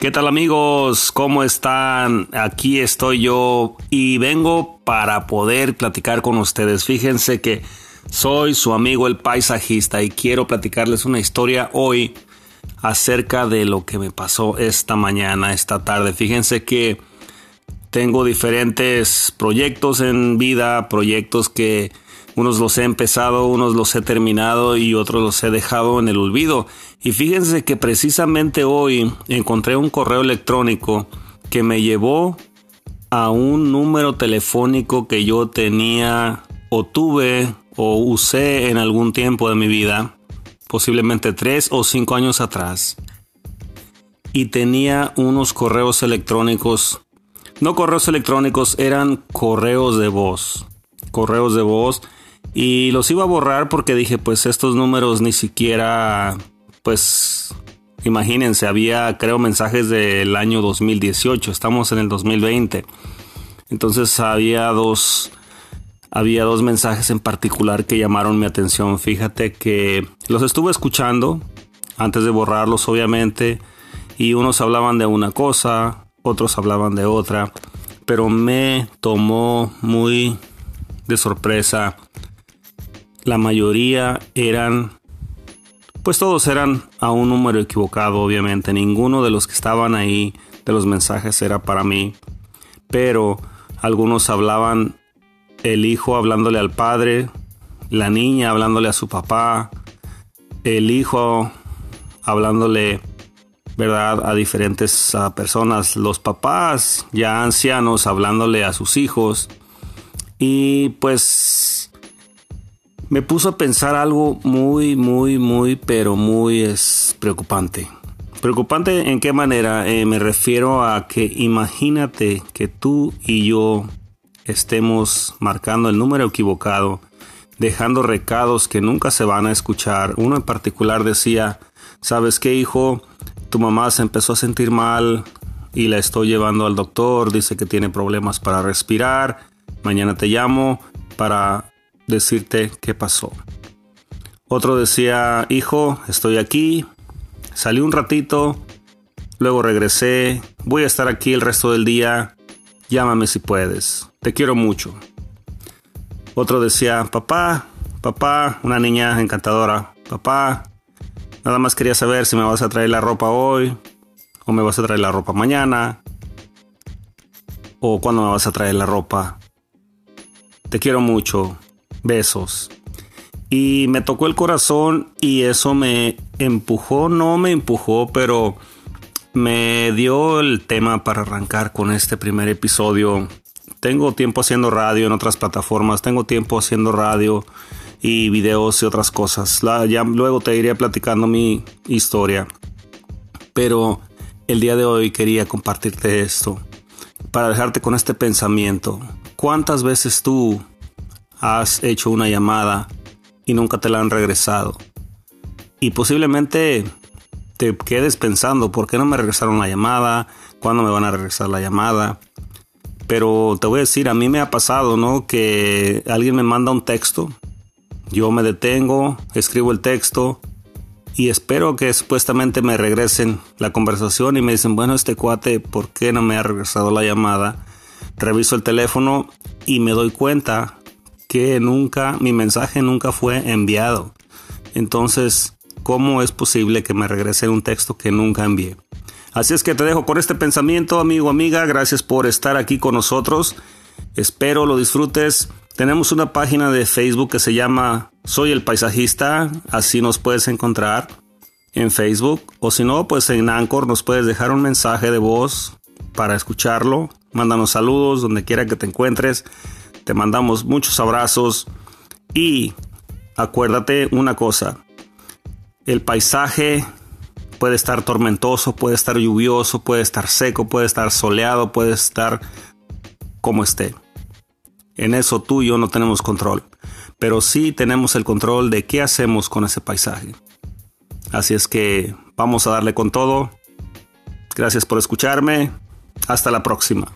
¿Qué tal amigos? ¿Cómo están? Aquí estoy yo y vengo para poder platicar con ustedes. Fíjense que soy su amigo el paisajista y quiero platicarles una historia hoy acerca de lo que me pasó esta mañana, esta tarde. Fíjense que tengo diferentes proyectos en vida, proyectos que unos los he empezado, unos los he terminado y otros los he dejado en el olvido. Y fíjense que precisamente hoy encontré un correo electrónico que me llevó a un número telefónico que yo tenía o tuve o usé en algún tiempo de mi vida, posiblemente tres o cinco años atrás. Y tenía unos correos electrónicos, no correos electrónicos, eran correos de voz. Correos de voz y los iba a borrar porque dije, pues estos números ni siquiera, pues imagínense, había creo mensajes del año 2018, estamos en el 2020. Entonces había dos, había dos mensajes en particular que llamaron mi atención. Fíjate que los estuve escuchando antes de borrarlos, obviamente, y unos hablaban de una cosa, otros hablaban de otra, pero me tomó muy de sorpresa la mayoría eran, pues todos eran a un número equivocado, obviamente. Ninguno de los que estaban ahí, de los mensajes, era para mí. Pero algunos hablaban, el hijo hablándole al padre, la niña hablándole a su papá, el hijo hablándole, ¿verdad?, a diferentes personas, los papás ya ancianos hablándole a sus hijos. Y pues me puso a pensar algo muy, muy, muy, pero muy es preocupante. Preocupante en qué manera? Eh, me refiero a que imagínate que tú y yo estemos marcando el número equivocado, dejando recados que nunca se van a escuchar. Uno en particular decía, ¿sabes qué hijo? Tu mamá se empezó a sentir mal y la estoy llevando al doctor, dice que tiene problemas para respirar, mañana te llamo para decirte qué pasó. Otro decía, hijo, estoy aquí, salí un ratito, luego regresé, voy a estar aquí el resto del día, llámame si puedes, te quiero mucho. Otro decía, papá, papá, una niña encantadora, papá, nada más quería saber si me vas a traer la ropa hoy, o me vas a traer la ropa mañana, o cuándo me vas a traer la ropa. Te quiero mucho, besos. Y me tocó el corazón y eso me empujó, no me empujó, pero me dio el tema para arrancar con este primer episodio. Tengo tiempo haciendo radio en otras plataformas, tengo tiempo haciendo radio y videos y otras cosas. ya luego te iré platicando mi historia. Pero el día de hoy quería compartirte esto para dejarte con este pensamiento. ¿Cuántas veces tú has hecho una llamada y nunca te la han regresado. Y posiblemente te quedes pensando, ¿por qué no me regresaron la llamada? ¿Cuándo me van a regresar la llamada? Pero te voy a decir, a mí me ha pasado, ¿no? Que alguien me manda un texto, yo me detengo, escribo el texto y espero que supuestamente me regresen la conversación y me dicen, bueno, este cuate, ¿por qué no me ha regresado la llamada? Reviso el teléfono y me doy cuenta que nunca, mi mensaje nunca fue enviado. Entonces, ¿cómo es posible que me regrese un texto que nunca envié? Así es que te dejo con este pensamiento, amigo, amiga. Gracias por estar aquí con nosotros. Espero lo disfrutes. Tenemos una página de Facebook que se llama Soy el Paisajista. Así nos puedes encontrar en Facebook. O si no, pues en Anchor nos puedes dejar un mensaje de voz para escucharlo. Mándanos saludos donde quiera que te encuentres. Te mandamos muchos abrazos y acuérdate una cosa, el paisaje puede estar tormentoso, puede estar lluvioso, puede estar seco, puede estar soleado, puede estar como esté. En eso tú y yo no tenemos control, pero sí tenemos el control de qué hacemos con ese paisaje. Así es que vamos a darle con todo. Gracias por escucharme. Hasta la próxima.